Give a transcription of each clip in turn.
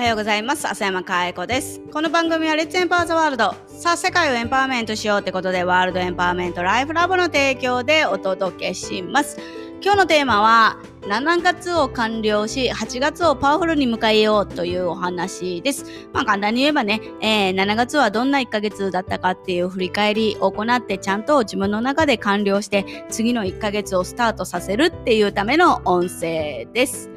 はようございます。浅山かえ子です。この番組はレッツエンパワーザワールド。さあ、世界をエンパワーメントしようってことで、ワールドエンパワーメントライフラボの提供でお届けします。今日のテーマは、7月を完了し、8月をパワフルに迎えようというお話です。まあ簡単に言えばね、えー7月はどんな1ヶ月だったかっていう振り返りを行って、ちゃんと自分の中で完了して、次の1ヶ月をスタートさせるっていうための音声です。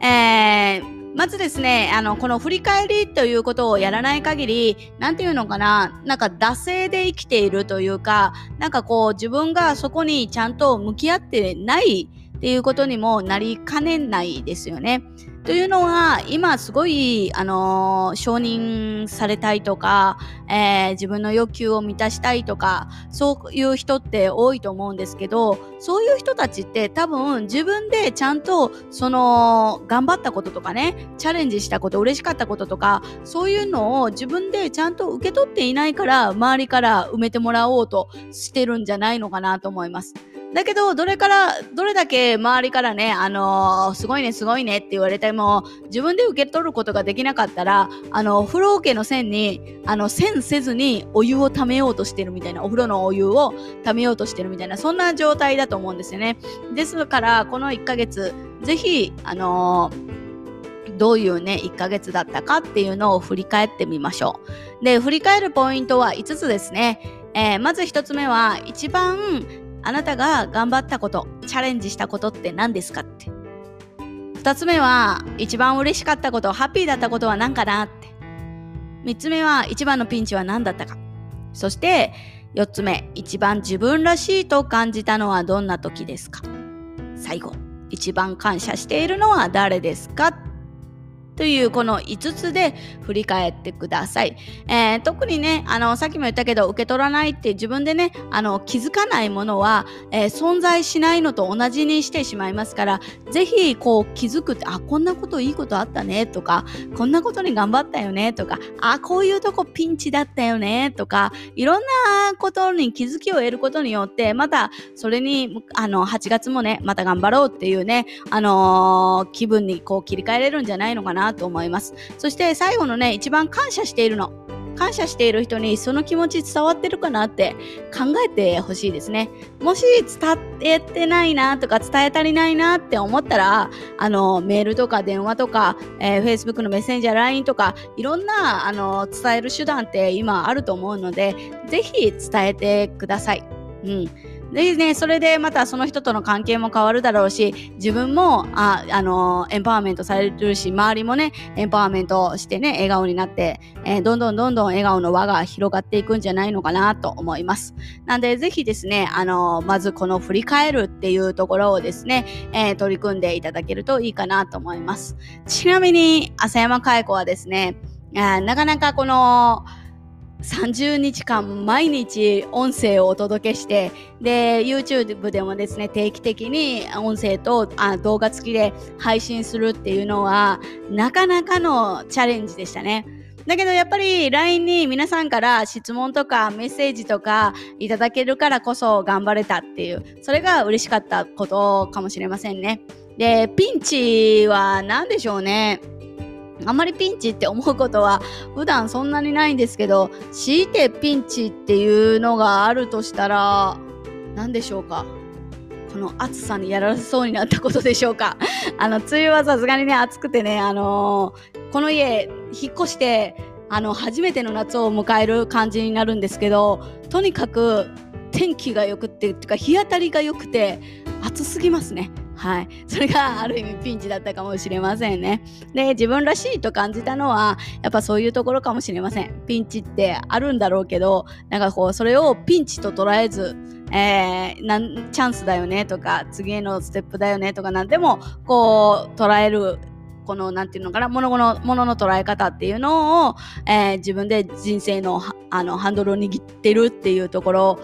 えーまずですね、あの、この振り返りということをやらない限り、なんていうのかな、なんか惰性で生きているというか、なんかこう自分がそこにちゃんと向き合ってないっていうことにもなりかねないですよね。というのは、今すごい、あのー承認されたいとか、えー自分の欲求を満たしたいとか、そういう人って多いと思うんですけど、そういう人たちって多分自分でちゃんと、その、頑張ったこととかね、チャレンジしたこと、嬉しかったこととか、そういうのを自分でちゃんと受け取っていないから、周りから埋めてもらおうとしてるんじゃないのかなと思います。だけど、どれから、どれだけ周りからね、あのーすごいね、すごいねって言われても、自分で受け取ることができなかったら、あの、風呂桶の線に、あの、線せずにお湯を溜めようとしてるみたいな、お風呂のお湯を溜めようとしてるみたいな、そんな状態だと思うんですよね。ですから、この1ヶ月、ぜひ、あのーどういうね、1ヶ月だったかっていうのを振り返ってみましょう。で、振り返るポイントは5つですね。えーまず1つ目は、一番あなたが頑張ったこと、チャレンジしたことって何ですかって。2つ目は、一番嬉しかったこと、ハッピーだったことは何かなって。3つ目は、一番のピンチは何だったか。そして、4つ目、一番自分らしいと感じたのはどんな時ですか最後、一番感謝しているのは誰ですかというこの5つで振り返ってください。えー特にね、あの、さっきも言ったけど、受け取らないって自分でね、あの、気づかないものは、えー存在しないのと同じにしてしまいますから、ぜひ、こう、気づくって、あ、こんなこといいことあったね、とか、こんなことに頑張ったよね、とか、あ、こういうとこピンチだったよね、とか、いろんなことに気づきを得ることによって、また、それに、あの、8月もね、また頑張ろうっていうね、あのー気分にこう切り替えれるんじゃないのかななと思います。そして最後のね、一番感謝しているの。感謝している人にその気持ち伝わってるかなって考えてほしいですね。もし伝えてないなとか伝え足りないなって思ったら、あの、メールとか電話とか、えー Facebook のメッセンジャー、LINE とか、いろんな、あの、伝える手段って今あると思うので、ぜひ伝えてください。うん。でね、それでまたその人との関係も変わるだろうし、自分も、あ、あの、エンパワーメントされるし、周りもね、エンパワーメントしてね、笑顔になって、えーどんどんどんどん笑顔の輪が広がっていくんじゃないのかなと思います。なんで、ぜひですね、あの、まずこの振り返るっていうところをですね、えー取り組んでいただけるといいかなと思います。ちなみに、浅山かえ子はですね、あなかなかこの、30日間毎日音声をお届けして、で、YouTube でもですね、定期的に音声とあ動画付きで配信するっていうのは、なかなかのチャレンジでしたね。だけどやっぱり LINE に皆さんから質問とかメッセージとかいただけるからこそ頑張れたっていう、それが嬉しかったことかもしれませんね。で、ピンチは何でしょうね。あまりピンチって思うことは普段そんなにないんですけど、強いてピンチっていうのがあるとしたら、何でしょうか？この暑さにやられそうになったことでしょうか？あの、梅雨はさすがにね、暑くてね、あのーこの家、引っ越して、あの、初めての夏を迎える感じになるんですけど、とにかく天気が良くて、っていうか日当たりが良くて、暑すぎますね。はい。それがある意味ピンチだったかもしれませんね。で、自分らしいと感じたのは、やっぱそういうところかもしれません。ピンチってあるんだろうけど、なんかこう、それをピンチと捉えず、えーなんチャンスだよねとか、次へのステップだよねとかなんでも、こう、捉える、この、なんていうのかな、物の、物の捉え方っていうのを、えー自分で人生の、あの、ハンドルを握ってるっていうところ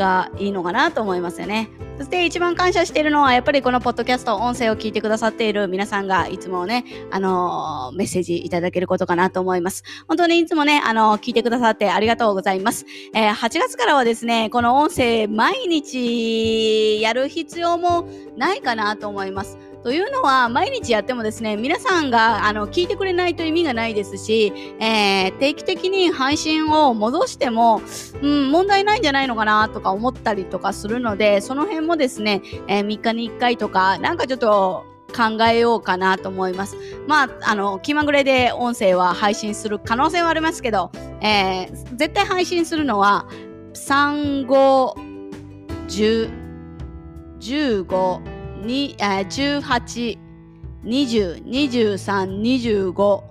がいいのかなと思いますよね。そして一番感謝しているのは、やっぱりこのポッドキャスト、音声を聞いてくださっている皆さんがいつもね、あのーメッセージいただけることかなと思います。本当にいつもね、あのー聞いてくださってありがとうございます。えー8月からはですね、この音声毎日やる必要もないかなと思います。というのは、毎日やってもですね、皆さんがあの聞いてくれないと意味がないですし、えー、定期的に配信を戻しても、うん、問題ないんじゃないのかなとか思ったりとかするので、その辺もですね、えー、3日に1回とか、なんかちょっと考えようかなと思います。まあ、あの、気まぐれで音声は配信する可能性はありますけど、えー、絶対配信するのは、3、5、10、15、18、20、23、25、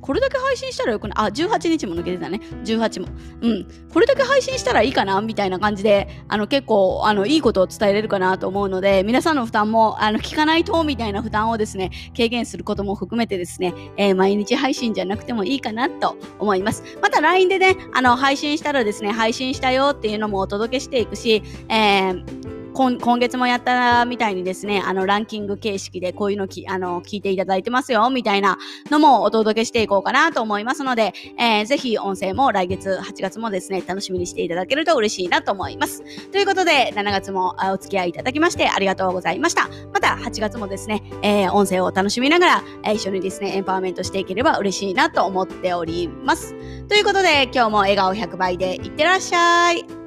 これだけ配信したらよくない？あ、18日も抜けてたね。18も。うん。これだけ配信したらいいかなみたいな感じで、あの、結構、あの、いいことを伝えれるかなと思うので、皆さんの負担も、あの、聞かないと、みたいな負担をですね、軽減することも含めてですね、えー、毎日配信じゃなくてもいいかなと思います。また LINE でね、あの、配信したらですね、配信したよっていうのもお届けしていくし、えー今今月もやったみたいにですね、あの、ランキング形式でこういうのき、あの、聞いていただいてますよ、みたいなのもお届けしていこうかなと思いますので、えー、ぜひ音声も来月、8月もですね、楽しみにしていただけると嬉しいなと思います。ということで、7月もお付き合いいただきましてありがとうございました。また、8月もですね、えー、音声を楽しみながら、えー、一緒にですね、エンパワーメントしていければ嬉しいなと思っております。ということで、今日も笑顔100倍でいってらっしゃい。